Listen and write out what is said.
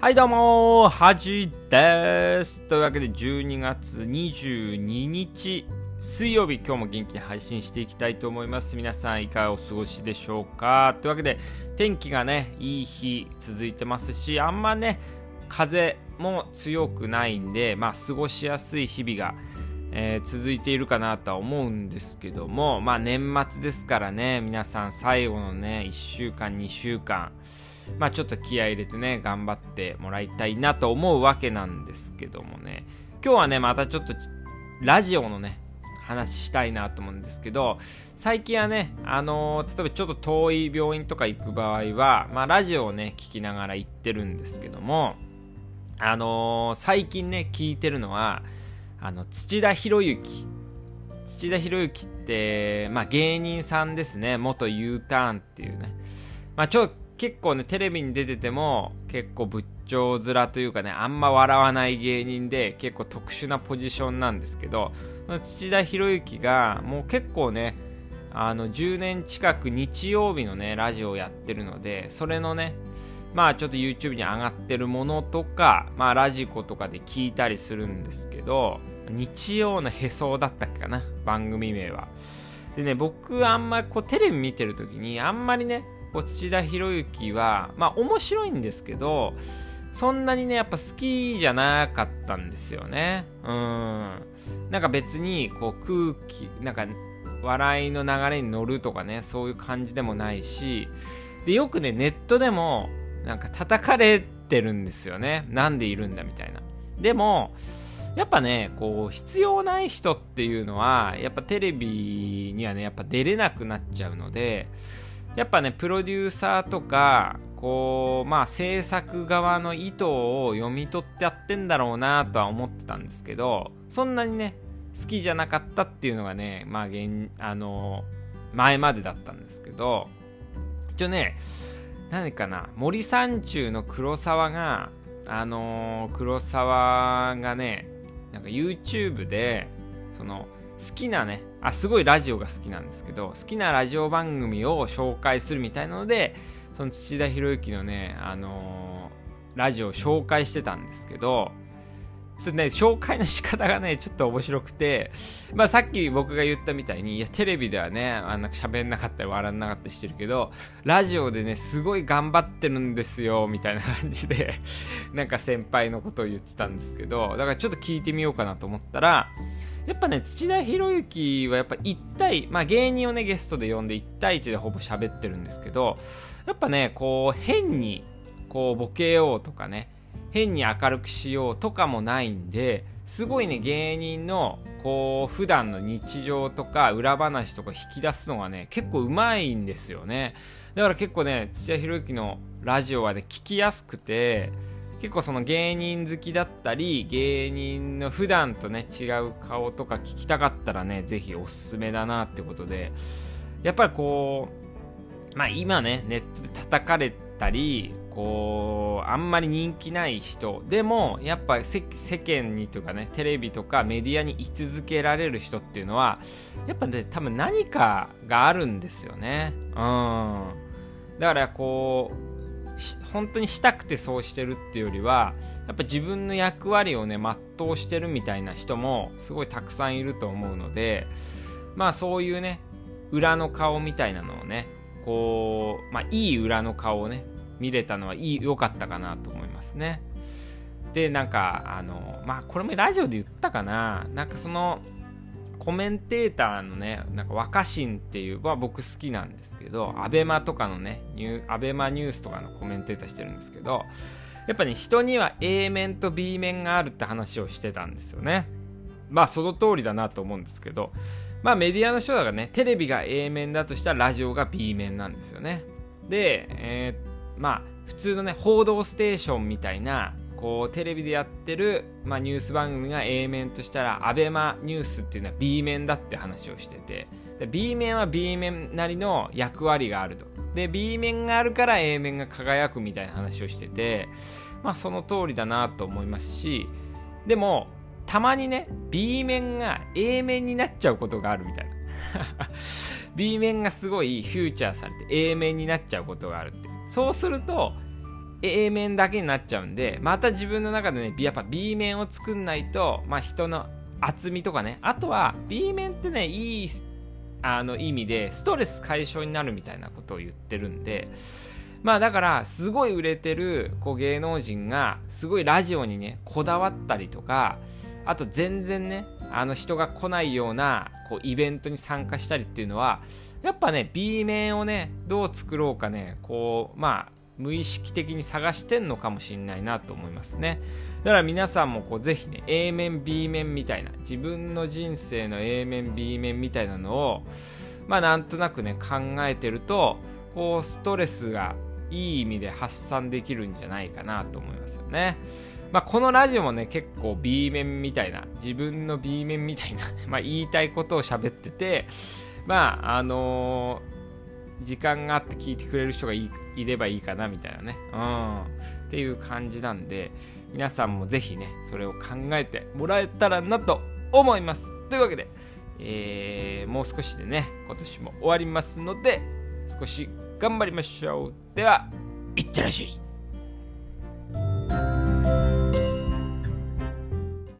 はいどうもはじです。というわけで12月22日水曜日今日も元気に配信していきたいと思います。皆さんいかがお過ごしでしょうか？というわけで天気がね、いい日続いてますし、あんまね、風も強くないんで、まあ過ごしやすい日々がえー、続いているかなとは思うんですけども、まあ年末ですからね、皆さん最後のね、1週間、2週間、まあちょっと気合入れてね、頑張ってもらいたいなと思うわけなんですけどもね、今日はね、またちょっとラジオのね、話したいなと思うんですけど、最近はね、あのー、例えばちょっと遠い病院とか行く場合は、まあラジオをね、聞きながら行ってるんですけども、あのー、最近ね、聞いてるのは、あの、土田博之。土田博之って、まあ芸人さんですね。元 U ターンっていうね。まあちょ、結構ね、テレビに出てても、結構仏頂面というかね、あんま笑わない芸人で、結構特殊なポジションなんですけど、土田博之が、もう結構ね、あの、10年近く日曜日のね、ラジオをやってるので、それのね、まあちょっと YouTube に上がってるものとか、まあラジコとかで聞いたりするんですけど、日曜のへそだったっけかな、番組名は。でね、僕あんまりこうテレビ見てる時に、あんまりね、こう土田博之は、まあ面白いんですけど、そんなにね、やっぱ好きじゃなかったんですよね。うん。なんか別に、こう空気、なんか笑いの流れに乗るとかね、そういう感じでもないし、で、よくね、ネットでも、なんか叩かれてるんですよね。なんでいるんだみたいな。でも、やっぱね、こう、必要ない人っていうのは、やっぱテレビにはね、やっぱ出れなくなっちゃうので、やっぱね、プロデューサーとか、こう、まあ制作側の意図を読み取ってやってんだろうなとは思ってたんですけど、そんなにね、好きじゃなかったっていうのがね、まあ現、あの、前までだったんですけど、一応ね、何かな、森三中の黒沢が、あの、黒沢がね、なんか YouTube で、その、好きなね、あ、すごいラジオが好きなんですけど、好きなラジオ番組を紹介するみたいなので、その土田博之のね、あのー、ラジオを紹介してたんですけど、それね、紹介の仕方がね、ちょっと面白くて、まあさっき僕が言ったみたいに、いや、テレビではね、あんな喋んなかったり笑んなかったりしてるけど、ラジオでね、すごい頑張ってるんですよ、みたいな感じで、なんか先輩のことを言ってたんですけど、だからちょっと聞いてみようかなと思ったら、やっぱね、土田博之はやっぱ1対、まあ芸人をね、ゲストで呼んで1対1でほぼ喋ってるんですけど、やっぱね、こう、変に、こう、ボケようとかね、変に明るくしようとかもないんで、すごいね、芸人の、こう、普段の日常とか裏話とか引き出すのがね、結構うまいんですよね。だから結構ね、土屋博之のラジオはね、聞きやすくて、結構その芸人好きだったり芸人の普段とね違う顔とか聞きたかったらねぜひおすすめだなってことで。やっぱりこうまあ今ねネットで叩かれたりこうあんまり人気ない人でもやっぱ世間にとかねテレビとかメディアに居続けられる人っていうのはやっぱね多分何かがあるんですよね。うん。だからこう本当にしたくてそうしてるっていうよりはやっぱ自分の役割をね全うしてるみたいな人もすごいたくさんいると思うのでまあそういうね裏の顔みたいなのをねこうまあいい裏の顔をね見れたのはいい良かったかなと思いますね。でなんかあのまあこれもラジオで言ったかな。なんかそのコメンテーターのね、なんか若新っていうは僕好きなんですけど、アベマとかのね、ニュアベマニュースとかのコメンテーターしてるんですけど、やっぱね、人には A 面と B 面があるって話をしてたんですよね。まあ、その通りだなと思うんですけど、まあ、メディアの人だからね、テレビが A 面だとしたらラジオが B 面なんですよね。で、えー、まあ、普通のね、報道ステーションみたいな、こうテレビでやってる、まあ、ニュース番組が A 面としたら ABEMA ニュースっていうのは B 面だって話をしててで B 面は B 面なりの役割があると。で B 面があるから A 面が輝くみたいな話をしててまあその通りだなと思いますしでもたまにね B 面が A 面になっちゃうことがあるみたいな。B 面がすごいフューチャーされて A 面になっちゃうことがあるって。そうすると A 面だけになっちゃうんで、また自分の中でね、やっぱ B 面を作んないと、まあ人の厚みとかね、あとは B 面ってね、いいあの意味でストレス解消になるみたいなことを言ってるんで、まあだからすごい売れてるこう芸能人がすごいラジオにねこだわったりとかあと全然ねあの人が来ないようなこうイベントに参加したりっていうのはやっぱね B 面をねどう作ろうかねこうまあ無意識的に探してんのかもしれないなと思いますねだから皆さんもこうぜひね A 面 B 面みたいな自分の人生の A 面 B 面みたいなのをまあなんとなくね考えてるとこうストレスがいい意味で発散できるんじゃないかなと思いますよね。まあ、このラジオもね、結構 B 面みたいな、自分の B 面みたいな、まあ、言いたいことを喋ってて、まあ、あのー、時間があって聞いてくれる人がいればいいかな、みたいなね。うん。っていう感じなんで、皆さんもぜひね、それを考えてもらえたらなと思います。というわけで、えー、もう少しでね、今年も終わりますので、少し頑張りましょう。では、いってらっしゃい。